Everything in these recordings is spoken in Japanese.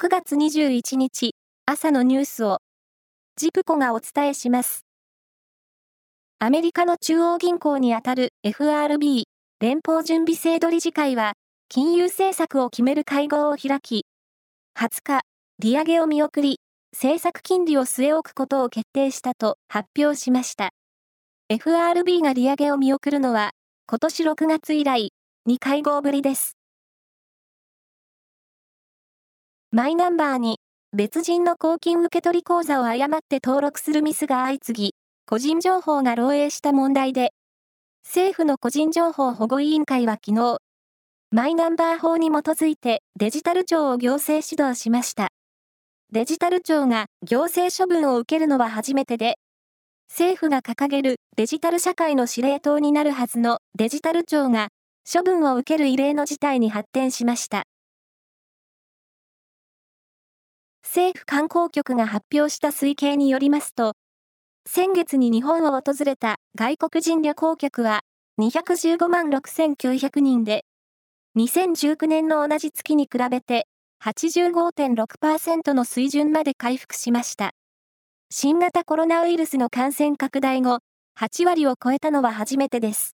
9月21日朝のニュースをジプコがお伝えします。アメリカの中央銀行にあたる FRB 連邦準備制度理事会は金融政策を決める会合を開き20日利上げを見送り政策金利を据え置くことを決定したと発表しました。FRB が利上げを見送るのは今年6月以来2会合ぶりです。マイナンバーに別人の公金受取口座を誤って登録するミスが相次ぎ、個人情報が漏洩した問題で、政府の個人情報保護委員会は昨日、マイナンバー法に基づいてデジタル庁を行政指導しました。デジタル庁が行政処分を受けるのは初めてで、政府が掲げるデジタル社会の司令塔になるはずのデジタル庁が処分を受ける異例の事態に発展しました。政府観光局が発表した推計によりますと、先月に日本を訪れた外国人旅行客は215万6900人で、2019年の同じ月に比べて85.6%の水準まで回復しました。新型コロナウイルスの感染拡大後、8割を超えたのは初めてです。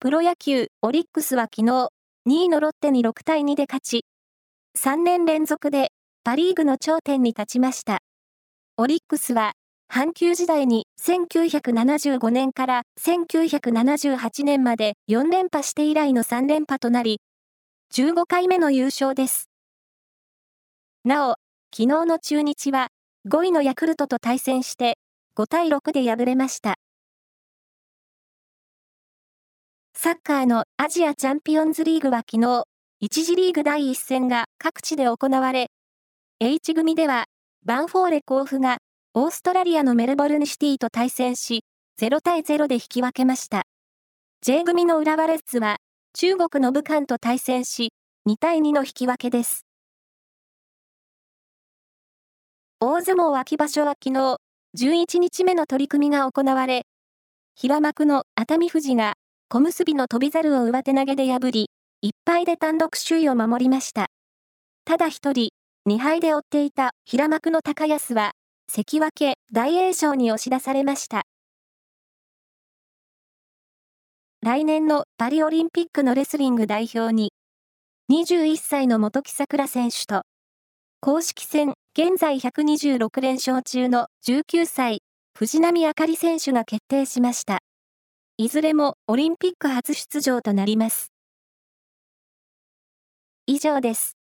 プロ野球、オリックスは昨日、2位のロッテに6対2で勝ち、3年連続でパリーグの頂点に立ちました。オリックスは、阪急時代に1975年から1978年まで4連覇して以来の3連覇となり、15回目の優勝です。なお、昨日の中日は5位のヤクルトと対戦して5対6で敗れました。サッカーのアジアチャンピオンズリーグは昨日、1次リーグ第1戦が各地で行われ、H 組では、バンフォーレ甲府が、オーストラリアのメルボルンシティと対戦し、0対0で引き分けました。J 組の浦和レッズは、中国の武漢と対戦し、2対2の引き分けです。大相撲秋場所は昨日、11日目の取り組みが行われ、平幕の熱海富士が、小結の翔猿を上手投げで破り、1敗で単独首位を守りました。ただ一人、2敗で追っていた平幕の高安は、関脇大栄翔に押し出されました。来年のパリオリンピックのレスリング代表に、21歳の元木桜選手と、公式戦現在126連勝中の19歳、藤波あかり選手が決定しました。いずれもオリンピック初出場となります。以上です。